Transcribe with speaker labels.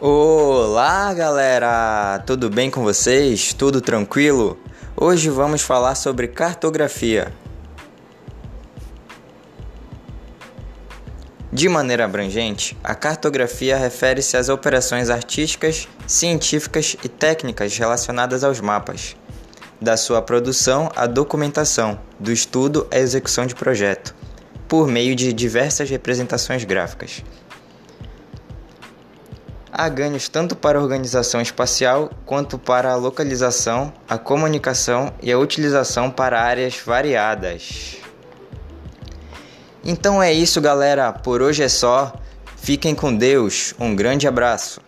Speaker 1: Olá, galera! Tudo bem com vocês? Tudo tranquilo? Hoje vamos falar sobre cartografia. De maneira abrangente, a cartografia refere-se às operações artísticas, científicas e técnicas relacionadas aos mapas, da sua produção à documentação, do estudo à execução de projeto, por meio de diversas representações gráficas. Há ganhos tanto para a organização espacial quanto para a localização, a comunicação e a utilização para áreas variadas. Então é isso, galera. Por hoje é só. Fiquem com Deus. Um grande abraço.